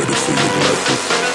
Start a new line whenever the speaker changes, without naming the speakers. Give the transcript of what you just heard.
ready for your life.